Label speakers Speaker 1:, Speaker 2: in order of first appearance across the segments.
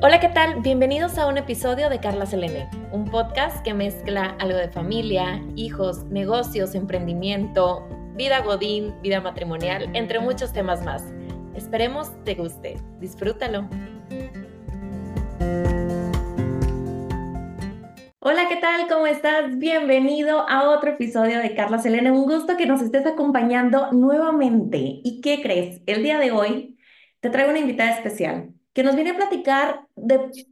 Speaker 1: Hola, ¿qué tal? Bienvenidos a un episodio de Carla Selene, un podcast que mezcla algo de familia, hijos, negocios, emprendimiento, vida godín, vida matrimonial, entre muchos temas más. Esperemos te guste. Disfrútalo. Hola, ¿qué tal? ¿Cómo estás? Bienvenido a otro episodio de Carla Selene. Un gusto que nos estés acompañando nuevamente. ¿Y qué crees? El día de hoy te traigo una invitada especial que nos viene a platicar de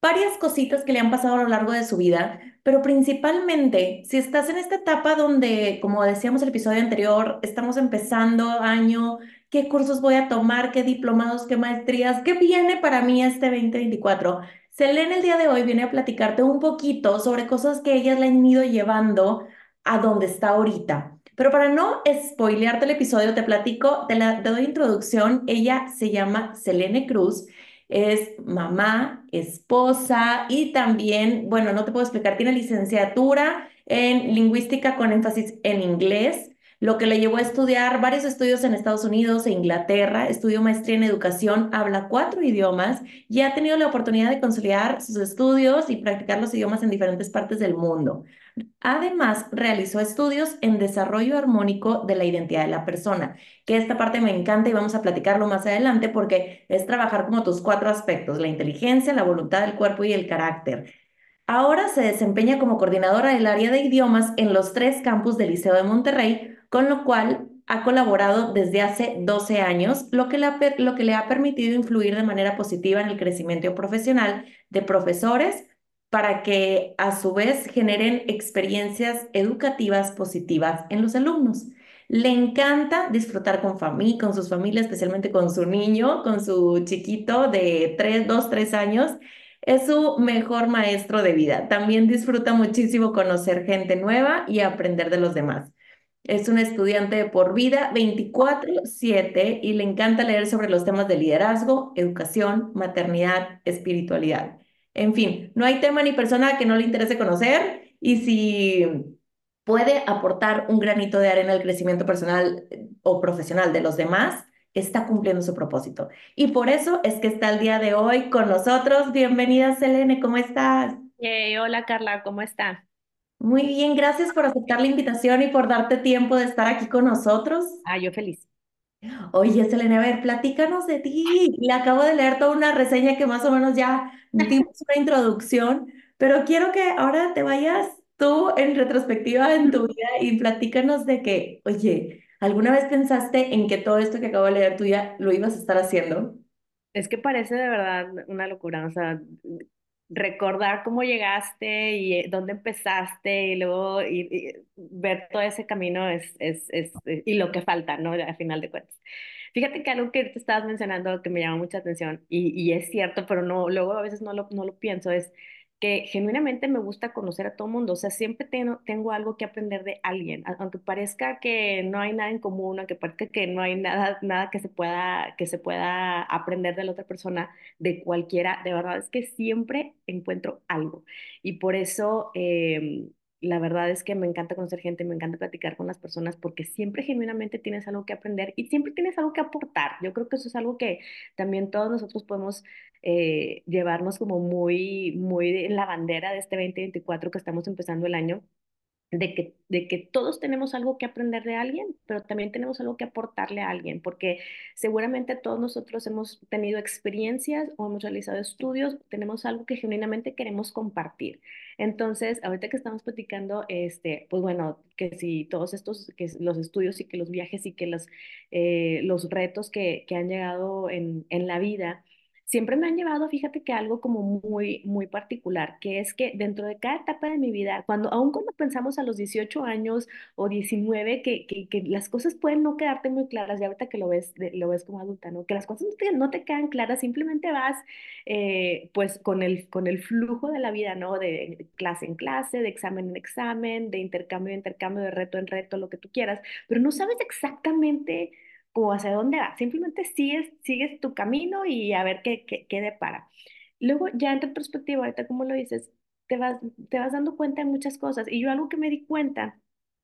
Speaker 1: varias cositas que le han pasado a lo largo de su vida, pero principalmente si estás en esta etapa donde, como decíamos el episodio anterior, estamos empezando año, qué cursos voy a tomar, qué diplomados, qué maestrías, qué viene para mí este 2024. Selene el día de hoy viene a platicarte un poquito sobre cosas que ellas le han ido llevando a donde está ahorita. Pero para no spoilearte el episodio, te platico, te, la, doy introducción. Ella se llama Selene Cruz, es mamá, esposa y también, bueno, no te puedo explicar, tiene licenciatura en lingüística con énfasis en inglés lo que le llevó a estudiar varios estudios en Estados Unidos e Inglaterra, estudió maestría en educación, habla cuatro idiomas y ha tenido la oportunidad de conciliar sus estudios y practicar los idiomas en diferentes partes del mundo. Además, realizó estudios en desarrollo armónico de la identidad de la persona, que esta parte me encanta y vamos a platicarlo más adelante porque es trabajar como tus cuatro aspectos, la inteligencia, la voluntad del cuerpo y el carácter. Ahora se desempeña como coordinadora del área de idiomas en los tres campus del Liceo de Monterrey, con lo cual ha colaborado desde hace 12 años, lo que, le ha, permitido influir de manera positiva en el crecimiento profesional de profesores para que a su vez generen experiencias educativas positivas en los alumnos. Le encanta disfrutar con, familia, con sus familias, especialmente con su niño, con su chiquito de 3, 2, 3 años. Es su mejor maestro de vida. También disfruta muchísimo conocer gente nueva y aprender de los demás. Es un estudiante de por vida 24/7 y le encanta leer sobre los temas de liderazgo, educación, maternidad, espiritualidad. En fin, no hay tema ni persona que no le interese conocer y si puede aportar un granito de arena al crecimiento personal eh, o profesional de los demás, está cumpliendo su propósito. Y por eso es que está el día de hoy con nosotros. Bienvenida, Selene, ¿cómo estás?
Speaker 2: hola, Carla, ¿cómo estás?
Speaker 1: Muy bien, gracias por aceptar la invitación y por darte tiempo de estar aquí con nosotros.
Speaker 2: Ah, yo feliz.
Speaker 1: Oye, Selena, a ver, platícanos de ti. Le acabo de leer toda una reseña que más o menos ya dimos una introducción, pero quiero que ahora te vayas tú en retrospectiva en tu vida y platícanos de que, oye, ¿alguna vez pensaste en que todo esto que acabo de leer tú ya lo ibas a estar haciendo?
Speaker 2: Es que parece de verdad una locura, o sea, recordar cómo llegaste y eh, dónde empezaste y luego y, ver todo ese camino es, es, es, y lo que falta, ¿no? A final de cuentas. Fíjate que algo que te estabas mencionando que me llama mucha atención y, y es cierto, pero no, luego a veces no lo, no lo pienso, es que genuinamente me gusta conocer a todo mundo, o sea, siempre tengo, tengo algo que aprender de alguien, aunque parezca que no hay nada en común, aunque parezca que no hay nada, nada que se pueda, que se pueda aprender de la otra persona, de cualquiera, de verdad es que siempre encuentro algo. Y por eso em, la verdad es que me encanta conocer gente, me encanta platicar con las personas porque siempre genuinamente tienes algo que aprender y siempre tienes algo que aportar. Yo creo que eso es algo que también todos nosotros podemos eh, llevarnos como muy, muy en la bandera de este 2024 que estamos empezando el año de que, de que todos tenemos algo que aprender de alguien, pero también tenemos algo que aportarle a alguien, porque seguramente todos nosotros hemos tenido experiencias o hemos realizado estudios, tenemos algo que genuinamente queremos compartir. Entonces, ahorita que estamos platicando, este, pues bueno, que si todos estos, que los estudios y que los viajes y que los, eh, los retos que, que han llegado en, en la vida, siempre me han llevado, fíjate que algo como muy, muy particular, que es que dentro de cada etapa de mi vida, cuando, aún cuando pensamos a los 18 años o 19, que, que, las cosas pueden no quedarte muy claras, ya ahorita que lo ves, lo ves como adulta, ¿no? Que las cosas no te, quedan claras, simplemente vas eh, pues con el, con el flujo de la vida, ¿no? De clase en clase, de examen en examen, de intercambio en intercambio, de reto en reto, lo que tú quieras, pero no sabes exactamente o hacia dónde vas. Simplemente sigues, sigues tu camino y a ver qué, qué, qué depara. Luego, ya en retrospectiva, ahorita como lo dices, te vas, te vas dando cuenta de muchas cosas. Y yo algo que me di cuenta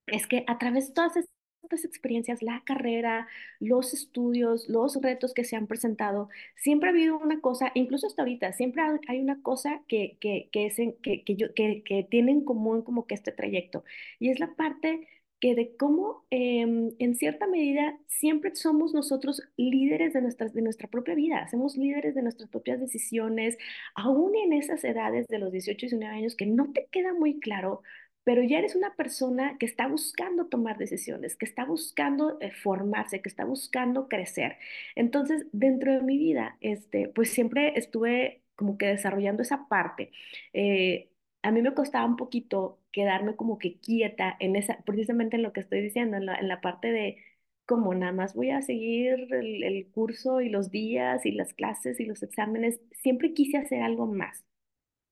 Speaker 2: es que a través de todas estas experiencias, la carrera, los estudios, los retos que se han presentado, siempre ha habido una cosa, incluso hasta ahorita, siempre hay una cosa que, que, que, es en, que, que, yo, que, que tiene en común como que este trayecto, y es la parte que de cómo em, en cierta medida siempre somos nosotros líderes de, nuestras, de nuestra propia vida, somos líderes de nuestras propias decisiones, aún en esas edades de los 18 y 19 años que no te queda muy claro pero ya eres una persona que está buscando tomar decisiones, que está buscando eh, formarse, que está buscando crecer. Entonces, dentro de mi vida, este, pues siempre estuve como que desarrollando esa parte. Eh, a mí me costaba un poquito quedarme como que quieta en esa, precisamente en lo que estoy diciendo, en la, parte de como nada más voy a seguir el, el curso y los días y las clases y los exámenes, siempre quise hacer algo más.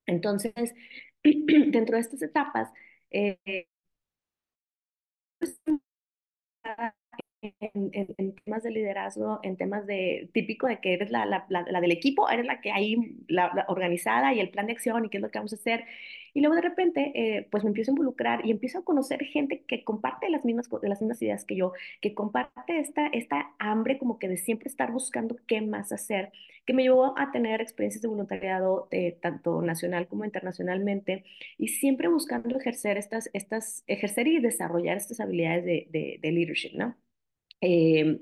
Speaker 2: Entonces, dentro de estas etapas, eh, pues, en, en, temas de liderazgo, en temas de típico de que eres la, la, la, del equipo, eres la que hay la, organizada y el plan de acción y qué es lo que vamos a hacer. Y luego de repente, eh, pues me empiezo a involucrar y empiezo a conocer gente que comparte las mismas, las mismas ideas que yo, que comparte esta, esta hambre como que de siempre estar buscando qué más hacer, que me llevó a tener experiencias de voluntariado de, tanto nacional como internacionalmente y siempre buscando ejercer estas, estas, ejercer y desarrollar estas habilidades de, de, de leadership, ¿no? Eh,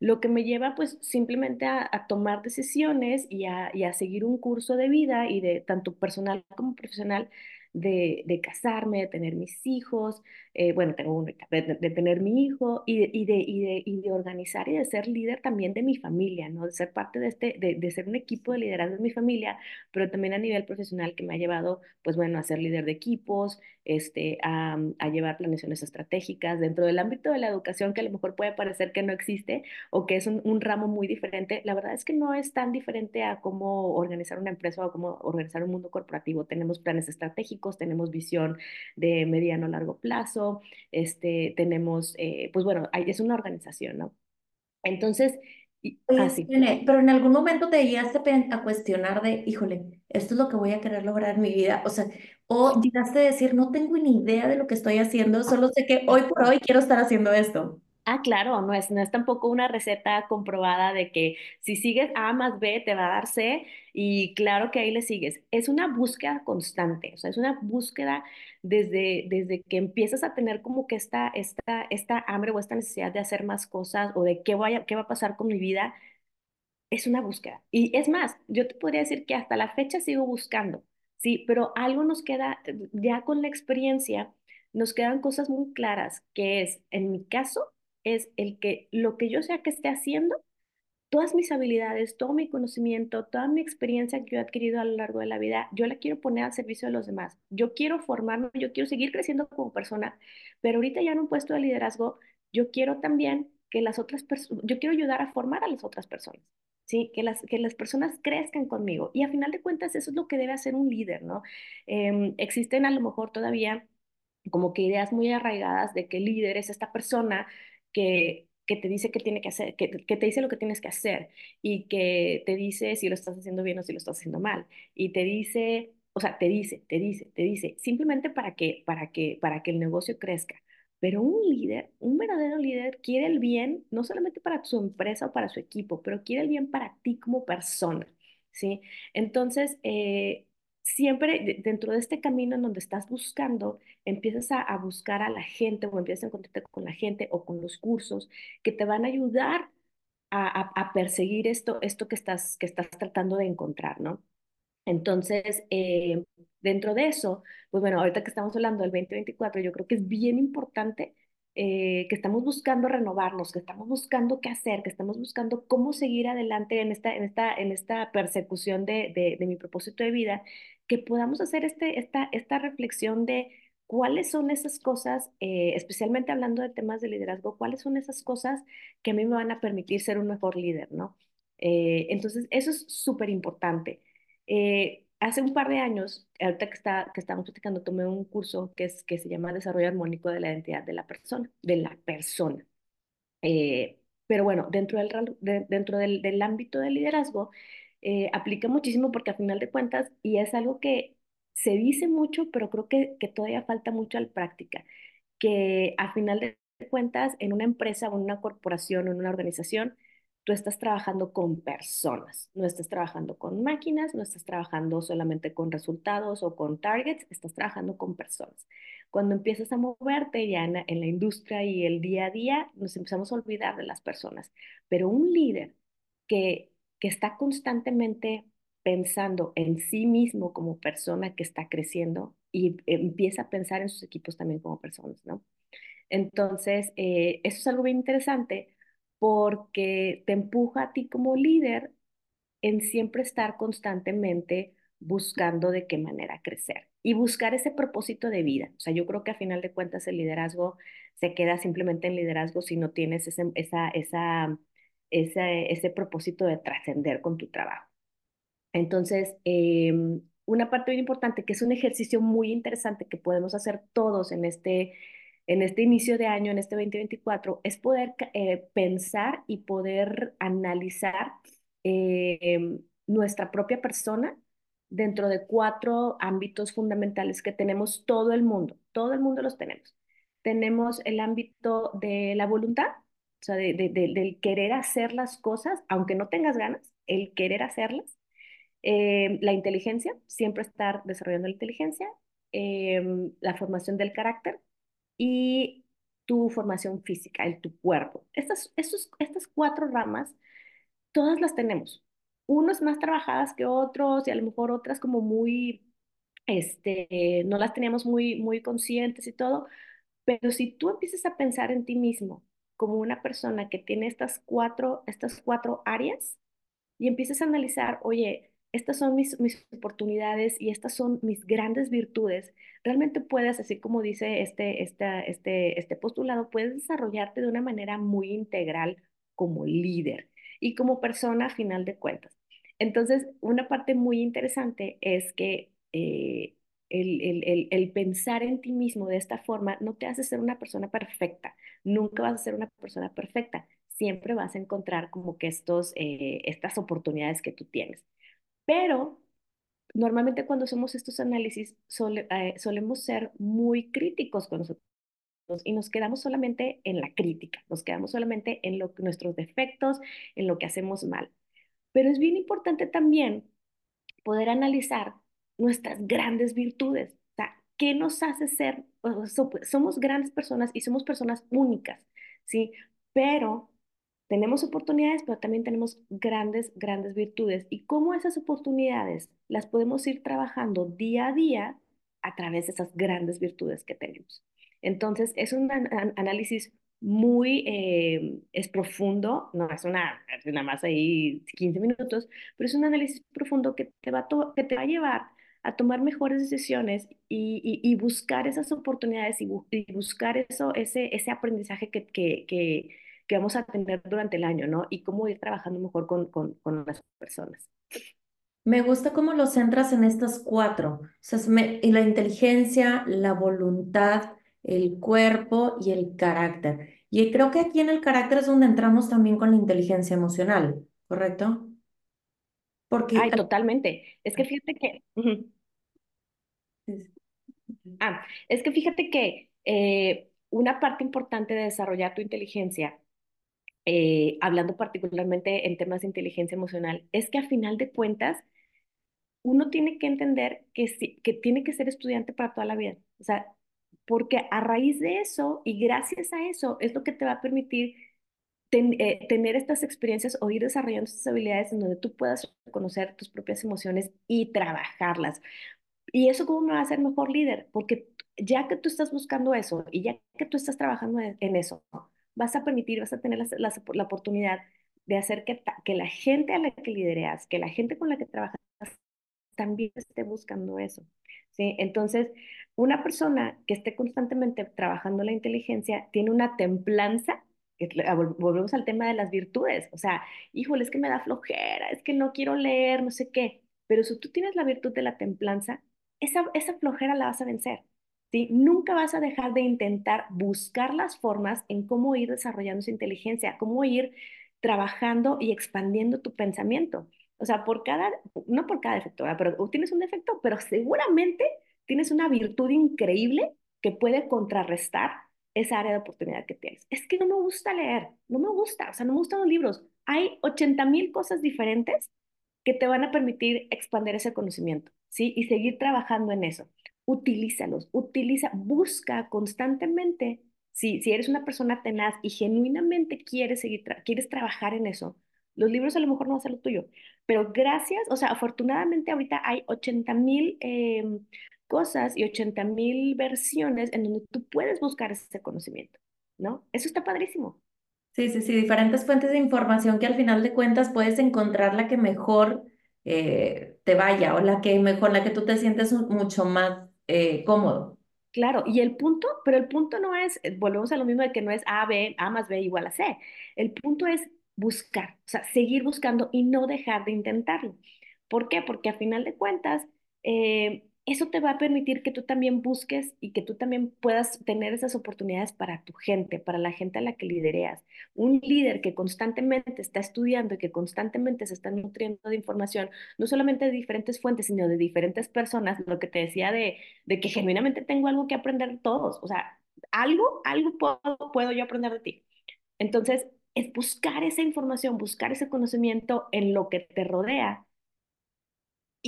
Speaker 2: lo que me lleva pues simplemente a, tomar decisiones y a, a, seguir un curso de vida y de tanto personal como profesional de, de casarme, de tener mis hijos, eh, bueno, tengo uno, de, de, tener mi hijo y de, y, de, y, de, organizar y de ser líder también de mi familia, ¿no? De ser parte de este, de ser un equipo de liderazgo de mi familia, pero también a nivel profesional que me ha llevado, pues bueno, a ser líder de equipos, este, a, a llevar planeaciones estratégicas dentro del ámbito de la educación que a lo mejor puede parecer que no existe o que es un, ramo muy diferente. La verdad es que no es tan diferente a cómo organizar una empresa o cómo organizar un mundo corporativo. Tenemos planes estratégicos, tenemos visión de mediano a largo plazo, este, tenemos, eh, pues bueno, hay, es una organización, ¿no? Entonces,
Speaker 1: así. Pero en algún momento te llegaste a cuestionar de, híjole, esto es lo que voy a querer lograr en mi vida, o sea, o llegaste a decir, no tengo ni idea de lo que estoy haciendo, solo sé que hoy por hoy quiero estar haciendo esto.
Speaker 2: Ah, claro, no es, no es tampoco una receta comprobada de que si sigues A más B te va a dar C y claro que ahí le sigues. Es una búsqueda constante, o sea, es una búsqueda desde, desde que empiezas a tener como que esta, esta, esta hambre o esta necesidad de hacer más cosas o de qué, vaya, qué va a pasar con mi vida, es una búsqueda. Y es más, yo te podría decir que hasta la fecha sigo buscando, sí, pero algo nos queda ya con la experiencia, nos quedan cosas muy claras, que es, en mi caso, es el que lo que yo sea que esté haciendo, todas mis habilidades, todo mi conocimiento, toda mi experiencia que yo he adquirido a lo largo de la vida, yo la quiero poner al servicio de los demás. Yo quiero formarme, yo quiero seguir creciendo como persona, pero ahorita ya en un puesto de liderazgo, yo quiero también que las otras personas, yo quiero ayudar a formar a las otras personas. ¿sí? Que las, que las personas crezcan conmigo. Y a final de cuentas, eso es lo que debe hacer un líder, ¿no? Eh, existen a lo mejor todavía como que ideas muy arraigadas de que el líder es esta persona que, que te dice qué tiene que hacer, que, que, te dice lo que tienes que hacer y que te dice si lo estás haciendo bien o si lo estás haciendo mal. Y te dice, o sea, te dice, te dice, te dice, simplemente para que, para que, para que el negocio crezca. Pero un líder, un verdadero líder, quiere el bien no solamente para su empresa o para su equipo, pero quiere el bien para ti como persona, ¿sí? Entonces, eh, siempre dentro de este camino en donde estás buscando, empiezas a, a, buscar a la gente o empiezas a encontrarte con la gente o con los cursos que te van a ayudar a, a, perseguir esto, esto que estás, que estás tratando de encontrar, ¿no? Entonces, eh, dentro de eso, pues bueno, ahorita que estamos hablando del 2024, yo creo que es bien importante eh, que estamos buscando renovarnos, que estamos buscando qué hacer, que estamos buscando cómo seguir adelante en esta, en esta, en esta persecución de, de mi propósito de vida, que podamos hacer este, esta, esta reflexión de cuáles son esas cosas, eh, especialmente hablando de temas de liderazgo, cuáles son esas cosas que a mí me van a permitir ser un mejor líder, ¿no? Eh, entonces, eso es súper importante. Eh, hace un par de años, ahorita que, está, que estamos platicando, tomé un curso que, es, que se llama Desarrollo Armónico de la Identidad de la Persona, de la persona. Eh, pero bueno, dentro del, de, dentro del, del, ámbito del liderazgo, eh, aplica muchísimo porque a final de cuentas, y es algo que se dice mucho, pero creo que, que todavía falta mucho al práctica, que a final de cuentas, en una empresa o en una corporación o en una organización, tú estás trabajando con personas, no estás trabajando con máquinas, no estás trabajando solamente con resultados o con targets, estás trabajando con personas. Cuando empiezas a moverte ya la, en la industria y el día a día, nos empezamos a olvidar de las personas. Pero un líder que, que está constantemente pensando en sí mismo como persona que está creciendo y empieza a pensar en sus equipos también como personas, ¿no? Entonces, eh, eso es algo bien interesante porque te empuja a ti como líder en siempre estar constantemente buscando de qué manera crecer y buscar ese propósito de vida. O sea, yo creo que a final de cuentas el liderazgo se queda simplemente en liderazgo si no tienes ese, esa, esa, ese, ese propósito de trascender con tu trabajo. Entonces, eh, una parte muy importante, que es un ejercicio muy interesante que podemos hacer todos en este, en este inicio de año, en este 2024, es poder eh, pensar y poder analizar eh, nuestra propia persona dentro de cuatro ámbitos fundamentales que tenemos todo el mundo, todo el mundo los tenemos. Tenemos el ámbito de la voluntad, o sea, de, de, de, del querer hacer las cosas, aunque no tengas ganas, el querer hacerlas. Eh, la inteligencia, siempre estar desarrollando la inteligencia, eh, la formación del carácter y tu formación física, el tu cuerpo. Estas, estos, estas cuatro ramas, todas las tenemos. Unos más trabajadas que otros y a lo mejor otras como muy, este, no las teníamos muy, muy conscientes y todo, pero si tú empiezas a pensar en ti mismo como una persona que tiene estas cuatro, estas cuatro áreas y empiezas a analizar, oye, estas son mis, mis oportunidades y estas son mis grandes virtudes, realmente puedes, así como dice este, este, este, este postulado, puedes desarrollarte de una manera muy integral como líder y como persona a final de cuentas. Entonces, una parte muy interesante es que eh, el, el, el, el, pensar en ti mismo de esta forma no te hace ser una persona perfecta, nunca vas a ser una persona perfecta, siempre vas a encontrar como que estos, eh, estas oportunidades que tú tienes. Pero normalmente cuando hacemos estos análisis sole, eh, solemos ser muy críticos con nosotros y nos quedamos solamente en la crítica, nos quedamos solamente en lo, nuestros defectos, en lo que hacemos mal. Pero es bien importante también poder analizar nuestras grandes virtudes. O sea, ¿qué nos hace ser? Somos grandes personas y somos personas únicas, ¿sí? Pero tenemos oportunidades, pero también tenemos grandes, grandes virtudes. Y cómo esas oportunidades las podemos ir trabajando día a día a través de esas grandes virtudes que tenemos. Entonces, es un an análisis muy, eh, es profundo, no es una, nada más ahí 15 minutos, pero es un análisis profundo que te va que te va a llevar a tomar mejores decisiones y, y, buscar esas oportunidades y, bu y, buscar eso, ese, ese aprendizaje que, que, que vamos a tener durante el año, ¿no? Y cómo ir trabajando mejor con, con, con las personas.
Speaker 1: Me gusta cómo lo centras en estas cuatro, o sea, me, la inteligencia, la voluntad, el cuerpo y el carácter. Y creo que aquí en el carácter es donde entramos también con la inteligencia emocional, ¿correcto?
Speaker 2: Porque... Ay, totalmente. Es que fíjate que... Uh -huh. Ah, es que fíjate que eh, una parte importante de desarrollar tu inteligencia eh, hablando particularmente en temas de inteligencia emocional, es que a final de cuentas, uno tiene que entender que, sí, que tiene que ser estudiante para toda la vida. O sea, porque a raíz de eso y gracias a eso es lo que te va a permitir eh, tener estas experiencias o ir desarrollando estas habilidades en donde tú puedas conocer tus propias emociones y trabajarlas. ¿Y eso cómo me va a hacer mejor líder? Porque ya que tú estás buscando eso y ya que tú estás trabajando en eso, vas a permitir, vas a tener la, la, la oportunidad de hacer que, que la gente a la que lidereas, que la gente con la que trabajas, también esté buscando eso. ¿sí? Entonces, una persona que esté constantemente trabajando la inteligencia tiene una templanza, volvemos al tema de las virtudes, o sea, híjole, es que me da flojera, es que no quiero leer, no sé qué, pero si tú tienes la virtud de la templanza, esa, esa flojera la vas a vencer. ¿sí? Nunca vas a dejar de intentar buscar las formas en cómo ir desarrollando su inteligencia, cómo ir trabajando y expandiendo tu pensamiento. O sea, por cada, no por cada defecto, pero tienes un defecto, pero seguramente tienes una virtud increíble que puede contrarrestar esa área de oportunidad que tienes. Es que no me gusta leer, no me gusta, o sea, no me gustan los libros. Hay 80 mil cosas diferentes que te van a permitir expandir ese conocimiento, ¿sí? Y seguir trabajando en eso. Utilízalos, utiliza, busca constantemente. Si, si eres una persona tenaz y genuinamente quieres seguir, quieres trabajar en eso, los libros a lo mejor no van a ser lo tuyo, pero gracias, o sea, afortunadamente ahorita hay 80 mil eh, cosas y 80 mil versiones en donde tú puedes buscar ese conocimiento, ¿no? Eso está padrísimo.
Speaker 1: Sí, sí, sí, diferentes fuentes de información que al final de cuentas puedes encontrar la que mejor eh, te vaya o la que mejor, la que tú te sientes mucho más eh, cómodo.
Speaker 2: Claro, y el punto, pero el punto no es, volvemos a lo mismo de que no es A, B, A más B igual a C. El punto es buscar, o sea, seguir buscando y no dejar de intentarlo. ¿Por qué? Porque a final de cuentas, eh, eso te va a permitir que tú también busques y que tú también puedas tener esas oportunidades para tu gente, para la gente a la que lidereas. Un líder que constantemente está estudiando y que constantemente se está nutriendo de información, no solamente de diferentes fuentes, sino de diferentes personas, lo que te decía de, que genuinamente tengo algo que aprender de todos, o sea, algo, algo puedo, puedo yo aprender de ti. Entonces, es buscar esa información, buscar ese conocimiento en lo que te rodea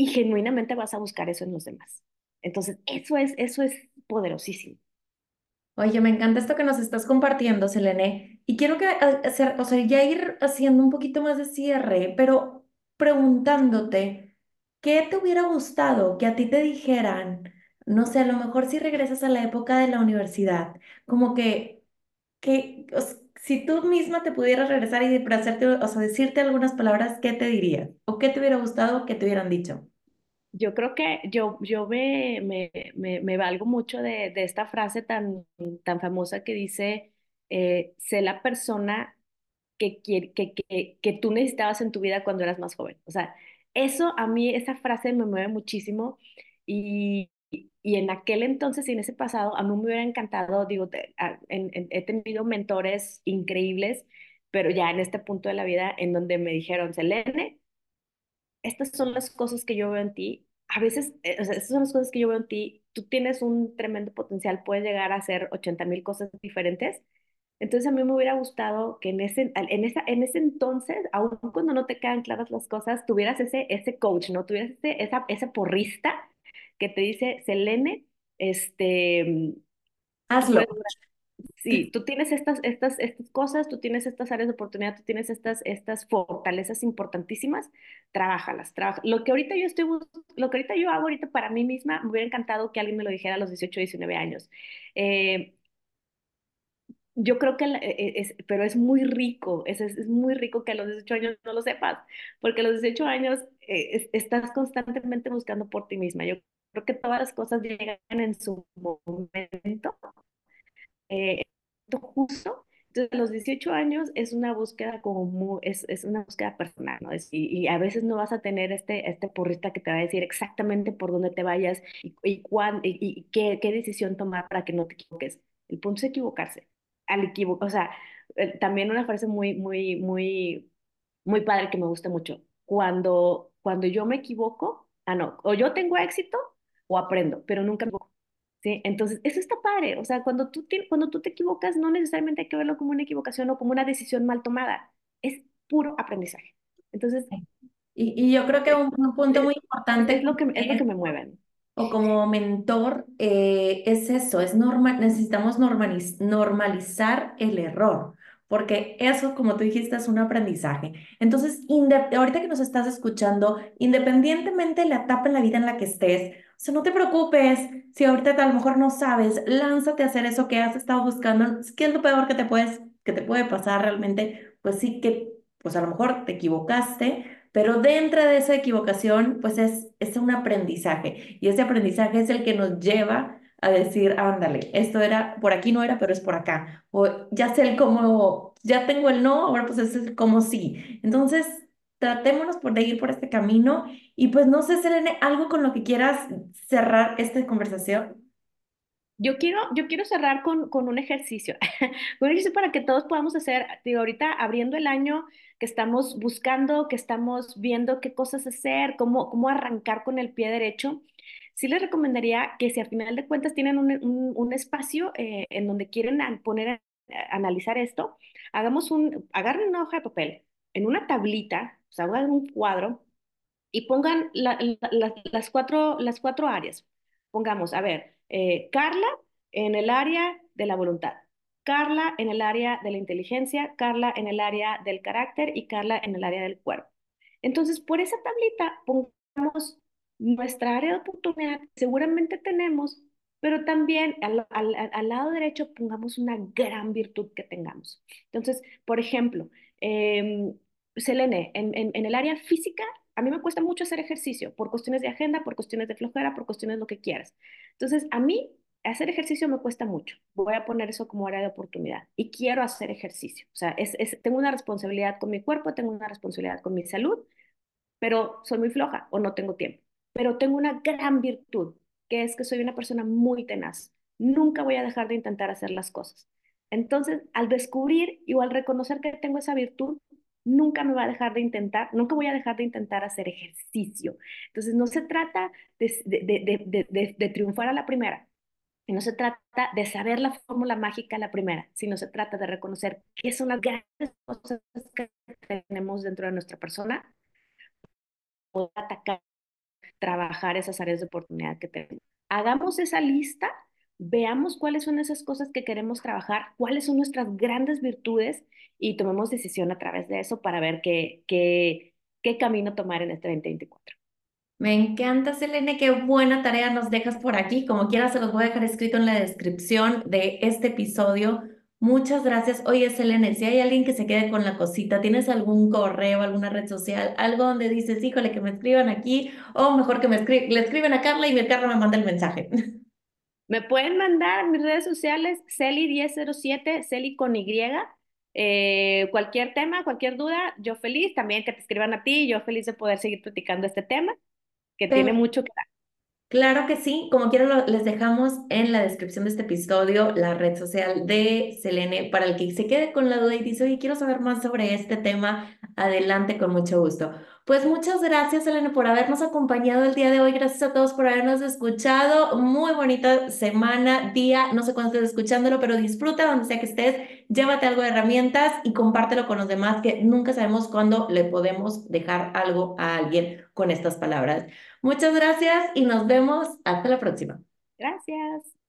Speaker 2: y genuinamente vas a buscar eso en los demás. Entonces, eso es, eso es poderosísimo.
Speaker 1: Oye, me encanta esto que nos estás compartiendo, Selene. Y quiero que hacer, o sea, ya ir haciendo un poquito más de cierre, pero preguntándote, ¿qué te hubiera gustado que a ti te dijeran? No sé, a lo mejor si regresas a la época de la universidad, como que, que si tú misma te pudieras regresar y hacerte, o sea, decirte algunas palabras, ¿qué te dirías? ¿O qué te hubiera gustado que te hubieran dicho?
Speaker 2: Yo creo que yo, yo me, me, me, me valgo mucho de, de, esta frase tan, tan famosa que dice, eh, sé la persona que, que, que, que tú necesitabas en tu vida cuando eras más joven. O sea, eso a mí, esa frase me mueve muchísimo y, y en aquel entonces y en ese pasado, a mí me hubiera encantado, digo, he tenido mentores increíbles, pero ya en este punto de la vida en donde me dijeron, Selene, estas son las cosas que yo veo en ti. A veces, eh, o sea, estas son las cosas que yo veo en ti. Tú tienes un tremendo potencial, puedes llegar a hacer 80 mil cosas diferentes. Entonces a mí me hubiera gustado que en ese, en esa, en ese entonces, aun cuando no te quedan claras las cosas, tuvieras ese, ese coach, ¿no? Tuvieras ese, esa, ese porrista que te dice, Selene, este...
Speaker 1: Hazlo.
Speaker 2: Sí, tú tienes estas, estas, estas cosas, tú tienes estas áreas de oportunidad, tú tienes estas, estas fortalezas importantísimas, trabájalas, trabaja. Lo que ahorita yo estoy, lo que ahorita yo hago ahorita para mí misma, me hubiera encantado que alguien me lo dijera a los 18, 19 años. Eh, yo creo que, e, es, pero es muy rico, es, es, muy rico que a los 18 años no lo sepas, porque a los 18 años eh, estás constantemente buscando por ti misma. Yo creo que todas las cosas llegan en su momento, eh, justo. Entonces, a los 18 años es una búsqueda como es, es una búsqueda personal, ¿no? Es, y, y, a veces no vas a tener este, este porrista que te va a decir exactamente por dónde te vayas y, y, cuán, y, y qué, qué decisión tomar para que no te equivoques. El punto es equivocarse. Al equivocar, o sea, eh, también una frase muy, muy, muy, muy padre que me gusta mucho. Cuando, cuando yo me equivoco, ah, no, o yo tengo éxito o aprendo, pero nunca me equivoco. ¿Sí? Entonces, eso está padre. O sea, cuando tú, te, cuando tú te equivocas, no necesariamente hay que verlo como una equivocación o como una decisión mal tomada. Es puro aprendizaje. Entonces...
Speaker 1: Y, y yo creo que un, un punto muy importante...
Speaker 2: Es lo que, es lo que me mueve.
Speaker 1: O como mentor, eh, es eso, es normal, necesitamos normaliz normalizar el error porque eso, como tú dijiste, es un aprendizaje. Entonces, ahorita que nos estás escuchando, independientemente de la etapa en la vida en la que estés, sea, no te preocupes si ahorita a lo mejor no sabes, lánzate a hacer eso que has estado buscando. ¿Qué es lo peor que te puedes, que te puede pasar realmente? Pues sí que, pues a lo mejor te equivocaste, pero dentro de esa equivocación, pues es, es un aprendizaje y ese aprendizaje es el que nos lleva a decir, ándale, esto era, por aquí no era, pero es por acá. O ya sé el cómo, ya tengo el no, ahora pues es el cómo sí. Entonces, tratémonos por de ir por este camino y pues no sé, Selene, algo con lo que quieras cerrar esta conversación.
Speaker 2: Yo quiero, yo quiero cerrar con, con un ejercicio, un ejercicio para que todos podamos hacer, digo, ahorita abriendo el año, que estamos buscando, que estamos viendo qué cosas hacer, cómo, cómo arrancar con el pie derecho sí les recomendaría que si al final de cuentas tienen un, un, espacio eh, en donde quieren poner analizar esto, hagamos un, agarren una hoja de papel, en una tablita, o sea, hagan un cuadro y pongan la, la, las, cuatro, las cuatro áreas. Pongamos, a ver, eh, Carla en el área de la voluntad, Carla en el área de la inteligencia, Carla en el área del carácter y Carla en el área del cuerpo. Entonces, por esa tablita pongamos nuestra área de oportunidad, seguramente tenemos, pero también al, al, al, lado derecho pongamos una gran virtud que tengamos. Entonces, por ejemplo, eh, Selene, en, en, en el área física, a mí me cuesta mucho hacer ejercicio por cuestiones de agenda, por cuestiones de flojera, por cuestiones de lo que quieras. Entonces, a mí hacer ejercicio me cuesta mucho. Voy a poner eso como área de oportunidad y quiero hacer ejercicio. O sea, es, es, tengo una responsabilidad con mi cuerpo, tengo una responsabilidad con mi salud, pero soy muy floja o no tengo tiempo. Pero tengo una gran virtud, que es que soy una persona muy tenaz. Nunca voy a dejar de intentar hacer las cosas. Entonces, al descubrir y al reconocer que tengo esa virtud, nunca me va a dejar de intentar, nunca voy a dejar de intentar hacer ejercicio. Entonces, no se trata de, de, de, de triunfar a la primera, y no se trata de saber la fórmula mágica a la primera, sino se trata de reconocer qué son las grandes cosas que tenemos dentro de nuestra persona, o atacar, trabajar esas áreas de oportunidad que tenemos. Hagamos esa lista, veamos cuáles son esas cosas que queremos trabajar, cuáles son nuestras grandes virtudes y tomemos decisión a través de eso para ver qué, qué, qué camino tomar en este 2024.
Speaker 1: Me encanta, Selene, qué buena tarea nos dejas por aquí. Como quieras, se los voy a dejar escrito en la descripción de este episodio. Muchas gracias. Oye, Selene, si hay alguien que se quede con la cosita, ¿tienes algún correo, alguna red social, algo donde dices, híjole, que me escriban aquí, o mejor que me escri le escriben a Carla y mi Carla me manda el mensaje?
Speaker 2: Me pueden mandar en mis redes sociales, Celi1007, Celi con Y, eh, cualquier tema, cualquier duda, yo feliz, también que te escriban a ti, yo feliz de poder seguir platicando este tema, que tiene mucho que dar.
Speaker 1: Claro que sí, como quiera les dejamos en la descripción de este episodio la red social de Selene para el que se quede con la duda y dice, oye, quiero saber más sobre este tema, adelante con mucho gusto. Pues muchas gracias, Selene, por habernos acompañado el día de hoy. Gracias a todos por habernos escuchado. Muy bonita semana, día, no sé cuándo estés escuchándolo, pero disfruta donde sea que estés, llévate algo de herramientas y compártelo con los demás, que nunca sabemos cuándo le podemos dejar algo a alguien con estas palabras. Muchas gracias y nos vemos hasta la próxima.
Speaker 2: Gracias.